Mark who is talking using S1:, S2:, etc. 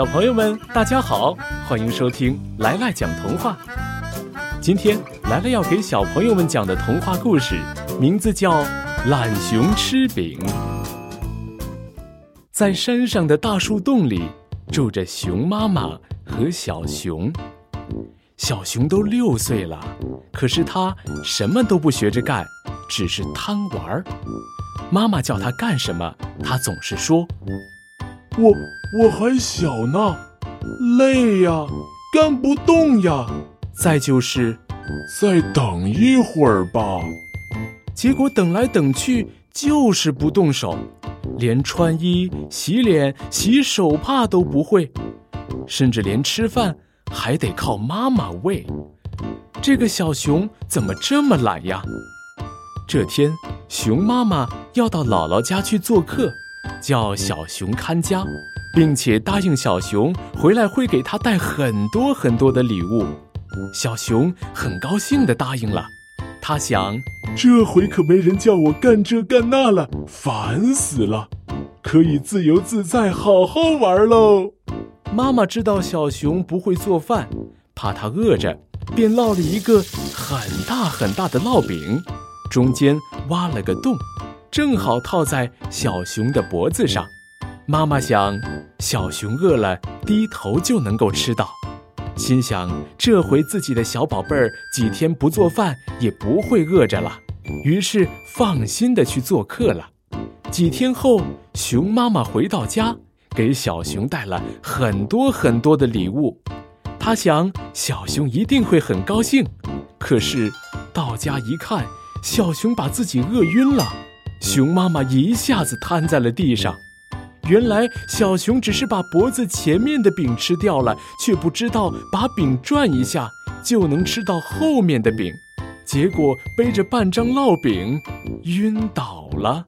S1: 小朋友们，大家好，欢迎收听来来讲童话。今天来来要给小朋友们讲的童话故事，名字叫《懒熊吃饼》。在山上的大树洞里，住着熊妈妈和小熊。小熊都六岁了，可是他什么都不学着干，只是贪玩儿。妈妈叫他干什么，他总是说：“
S2: 我我还小呢，累呀，干不动呀。”
S1: 再就是，
S2: 再等一会儿吧。
S1: 结果等来等去就是不动手，连穿衣、洗脸、洗手帕都不会，甚至连吃饭还得靠妈妈喂。这个小熊怎么这么懒呀？这天，熊妈妈要到姥姥家去做客，叫小熊看家，并且答应小熊回来会给他带很多很多的礼物。小熊很高兴地答应了。他想，
S2: 这回可没人叫我干这干那了，烦死了，可以自由自在好好玩喽。
S1: 妈妈知道小熊不会做饭，怕他饿着，便烙了一个很大很大的烙饼，中间挖了个洞，正好套在小熊的脖子上。妈妈想，小熊饿了，低头就能够吃到。心想，这回自己的小宝贝儿几天不做饭也不会饿着了，于是放心的去做客了。几天后，熊妈妈回到家，给小熊带了很多很多的礼物。她想，小熊一定会很高兴。可是到家一看，小熊把自己饿晕了，熊妈妈一下子瘫在了地上。原来小熊只是把脖子前面的饼吃掉了，却不知道把饼转一下就能吃到后面的饼，结果背着半张烙饼晕倒了。